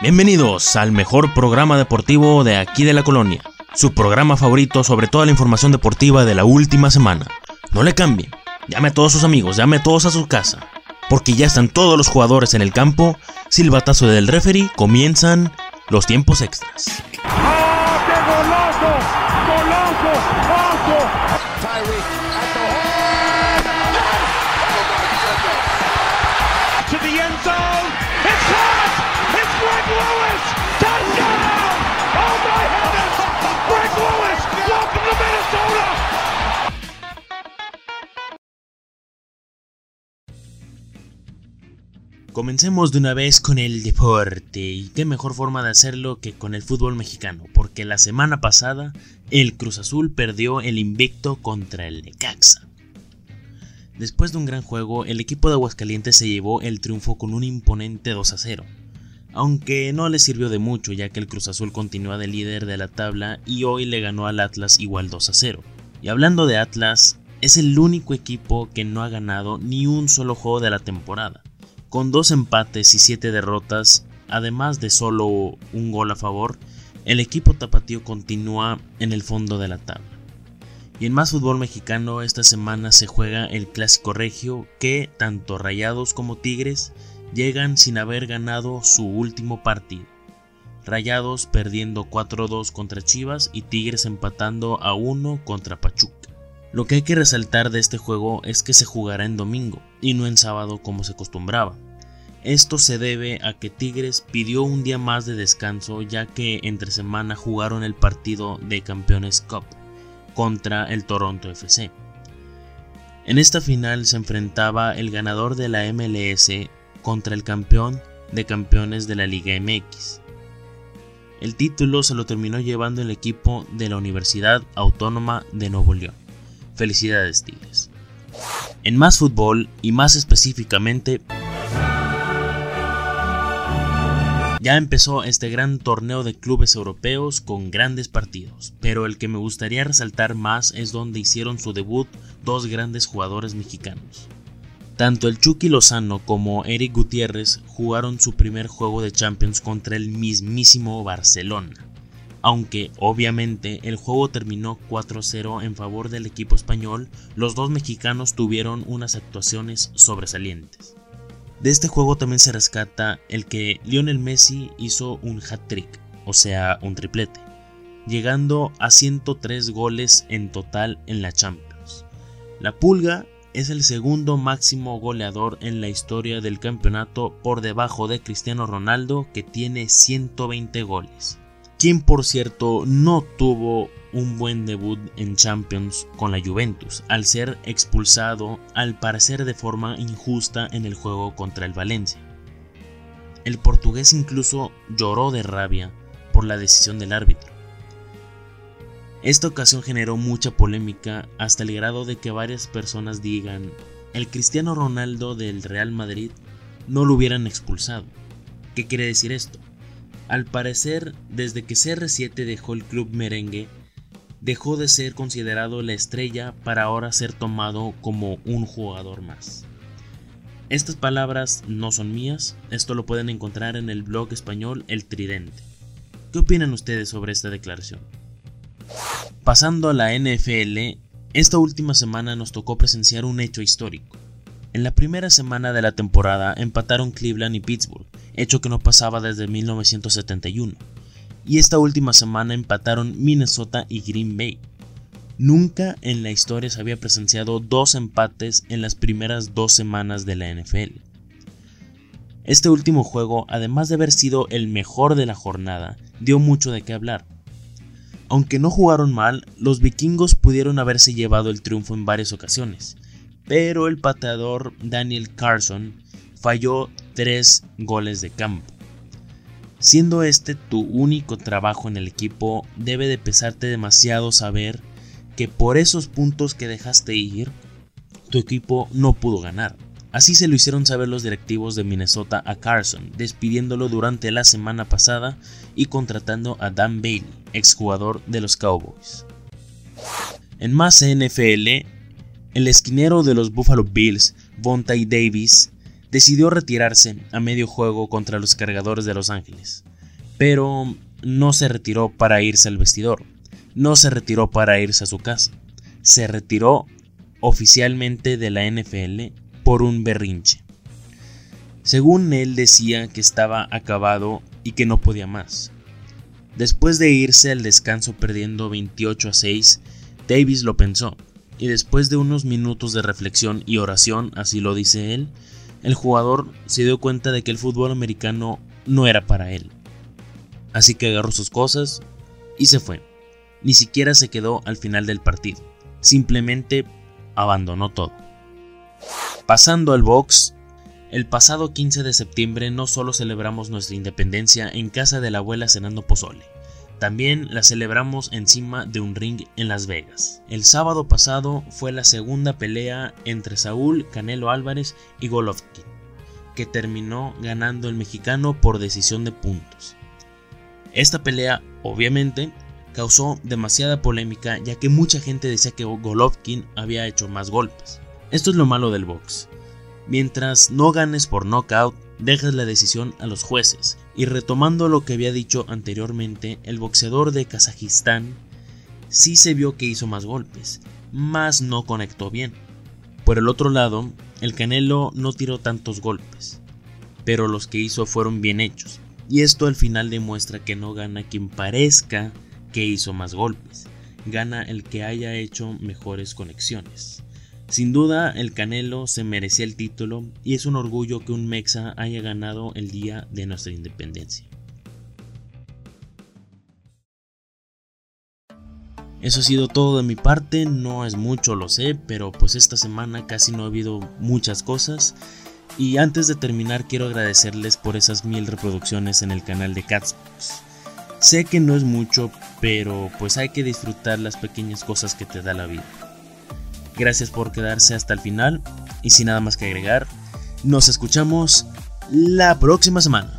Bienvenidos al mejor programa deportivo de aquí de la colonia, su programa favorito sobre toda la información deportiva de la última semana. No le cambien, llame a todos sus amigos, llame a todos a su casa, porque ya están todos los jugadores en el campo, silbatazo del referee, comienzan los tiempos extras. Comencemos de una vez con el deporte y qué mejor forma de hacerlo que con el fútbol mexicano, porque la semana pasada el Cruz Azul perdió el invicto contra el Necaxa. Después de un gran juego, el equipo de Aguascalientes se llevó el triunfo con un imponente 2 a 0, aunque no le sirvió de mucho ya que el Cruz Azul continúa de líder de la tabla y hoy le ganó al Atlas igual 2 a 0. Y hablando de Atlas, es el único equipo que no ha ganado ni un solo juego de la temporada con dos empates y siete derrotas, además de solo un gol a favor, el equipo tapatío continúa en el fondo de la tabla. Y en más fútbol mexicano esta semana se juega el clásico regio que tanto Rayados como Tigres llegan sin haber ganado su último partido. Rayados perdiendo 4-2 contra Chivas y Tigres empatando a 1 contra Pachuca. Lo que hay que resaltar de este juego es que se jugará en domingo y no en sábado como se acostumbraba. Esto se debe a que Tigres pidió un día más de descanso ya que entre semana jugaron el partido de Campeones Cup contra el Toronto FC. En esta final se enfrentaba el ganador de la MLS contra el campeón de campeones de la Liga MX. El título se lo terminó llevando el equipo de la Universidad Autónoma de Nuevo León. Felicidades Tigres. En más fútbol y más específicamente ya empezó este gran torneo de clubes europeos con grandes partidos, pero el que me gustaría resaltar más es donde hicieron su debut dos grandes jugadores mexicanos. Tanto el Chucky Lozano como Eric Gutiérrez jugaron su primer juego de Champions contra el mismísimo Barcelona aunque obviamente el juego terminó 4-0 en favor del equipo español, los dos mexicanos tuvieron unas actuaciones sobresalientes. De este juego también se rescata el que Lionel Messi hizo un hat-trick, o sea, un triplete, llegando a 103 goles en total en la Champions. La Pulga es el segundo máximo goleador en la historia del campeonato por debajo de Cristiano Ronaldo que tiene 120 goles quien por cierto no tuvo un buen debut en Champions con la Juventus, al ser expulsado al parecer de forma injusta en el juego contra el Valencia. El portugués incluso lloró de rabia por la decisión del árbitro. Esta ocasión generó mucha polémica hasta el grado de que varias personas digan, el Cristiano Ronaldo del Real Madrid no lo hubieran expulsado. ¿Qué quiere decir esto? Al parecer, desde que CR7 dejó el club merengue, dejó de ser considerado la estrella para ahora ser tomado como un jugador más. Estas palabras no son mías, esto lo pueden encontrar en el blog español El Tridente. ¿Qué opinan ustedes sobre esta declaración? Pasando a la NFL, esta última semana nos tocó presenciar un hecho histórico. En la primera semana de la temporada empataron Cleveland y Pittsburgh, hecho que no pasaba desde 1971. Y esta última semana empataron Minnesota y Green Bay. Nunca en la historia se había presenciado dos empates en las primeras dos semanas de la NFL. Este último juego, además de haber sido el mejor de la jornada, dio mucho de qué hablar. Aunque no jugaron mal, los vikingos pudieron haberse llevado el triunfo en varias ocasiones, pero el pateador Daniel Carson falló tres goles de campo. Siendo este tu único trabajo en el equipo, debe de pesarte demasiado saber que por esos puntos que dejaste ir, tu equipo no pudo ganar. Así se lo hicieron saber los directivos de Minnesota a Carson, despidiéndolo durante la semana pasada y contratando a Dan Bailey, exjugador de los Cowboys. En más NFL, el esquinero de los Buffalo Bills Bonta Davis, decidió retirarse a medio juego contra los cargadores de Los Ángeles, pero no se retiró para irse al vestidor, no se retiró para irse a su casa, se retiró oficialmente de la NFL por un berrinche. Según él decía que estaba acabado y que no podía más. Después de irse al descanso perdiendo 28 a 6, Davis lo pensó, y después de unos minutos de reflexión y oración, así lo dice él, el jugador se dio cuenta de que el fútbol americano no era para él. Así que agarró sus cosas y se fue. Ni siquiera se quedó al final del partido. Simplemente abandonó todo. Pasando al box, el pasado 15 de septiembre no solo celebramos nuestra independencia en casa de la abuela cenando pozole, también la celebramos encima de un ring en Las Vegas. El sábado pasado fue la segunda pelea entre Saúl Canelo Álvarez y Golovkin, que terminó ganando el mexicano por decisión de puntos. Esta pelea, obviamente, causó demasiada polémica ya que mucha gente decía que Golovkin había hecho más golpes. Esto es lo malo del box. Mientras no ganes por knockout, dejas la decisión a los jueces. Y retomando lo que había dicho anteriormente, el boxeador de Kazajistán sí se vio que hizo más golpes, mas no conectó bien. Por el otro lado, el Canelo no tiró tantos golpes, pero los que hizo fueron bien hechos. Y esto al final demuestra que no gana quien parezca que hizo más golpes, gana el que haya hecho mejores conexiones. Sin duda, el Canelo se merecía el título y es un orgullo que un Mexa haya ganado el día de nuestra independencia. Eso ha sido todo de mi parte, no es mucho, lo sé, pero pues esta semana casi no ha habido muchas cosas. Y antes de terminar quiero agradecerles por esas mil reproducciones en el canal de Catsbox. Sé que no es mucho, pero pues hay que disfrutar las pequeñas cosas que te da la vida. Gracias por quedarse hasta el final y sin nada más que agregar, nos escuchamos la próxima semana.